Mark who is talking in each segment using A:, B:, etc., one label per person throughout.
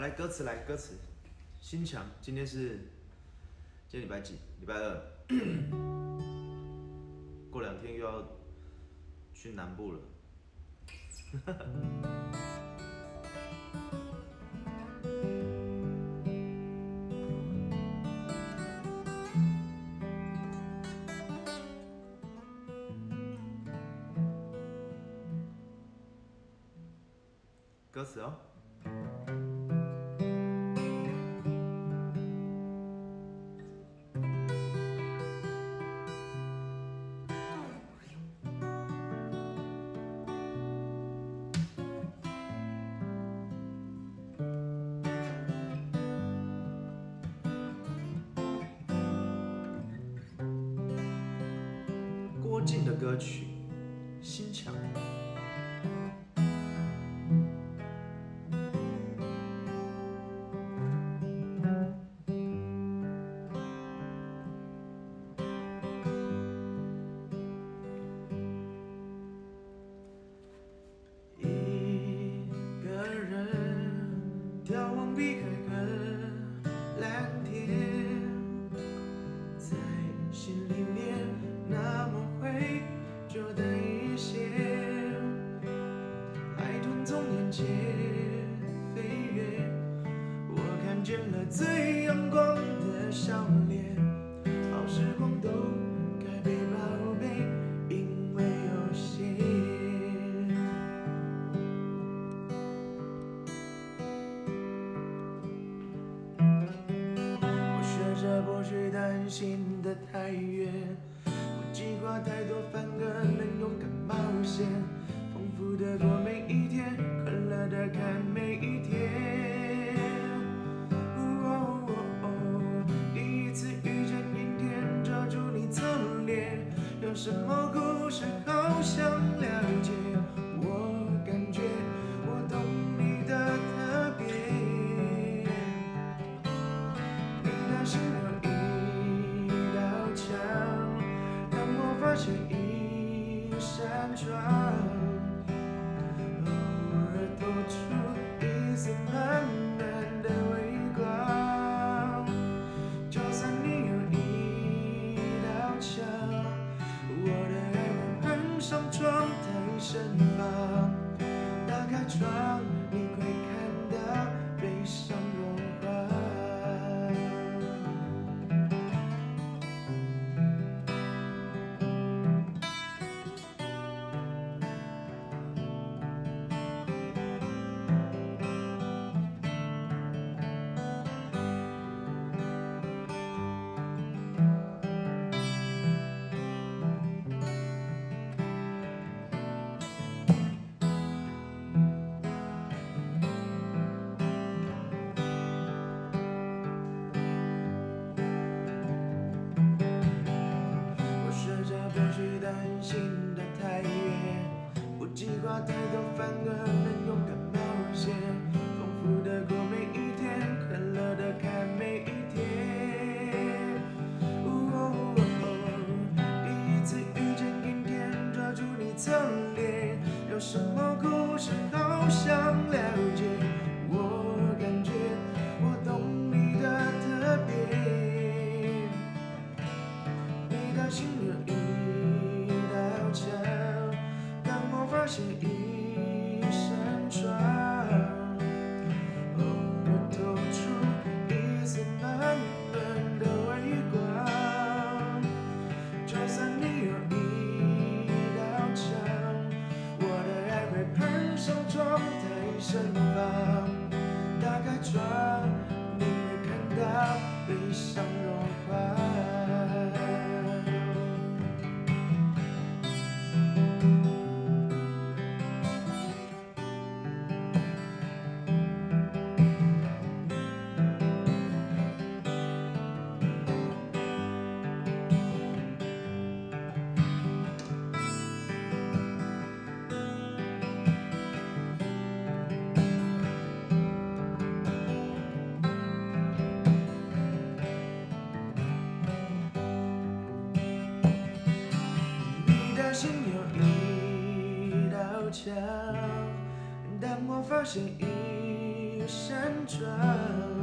A: 来歌词来歌词，心墙，今天是今天礼拜几？礼拜二，过两天又要去南部了。歌词哦。歌曲《却担心的太远，不计划太多，反而能勇敢冒险，丰富的过每一天，快乐的看每一天。哦哦哦第一次遇见阴天，遮住你侧脸，有什么 try. 不计划太多，反而能勇敢冒险，丰富的过每一天，快乐的看每一天。哦第一次遇见阴天，抓住你侧脸，有什么发现一扇窗，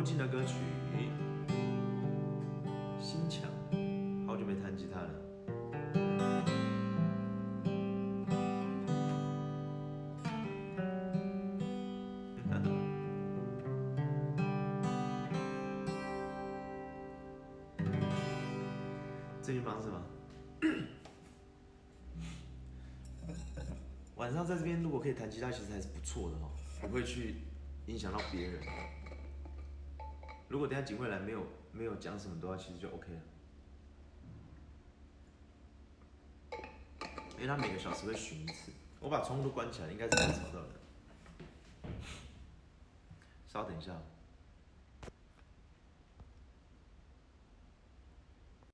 A: 郭靖的歌曲《心墙》，好久没弹吉他了。最近忙什么？晚上在这边如果可以弹吉他，其实还是不错的哦，不会去影响到别人。如果等下警卫来没有没有讲什么的话，其实就 OK 了。因为他每个小时会巡一次，我把窗户都关起来，应该是很吵到的。稍等一下。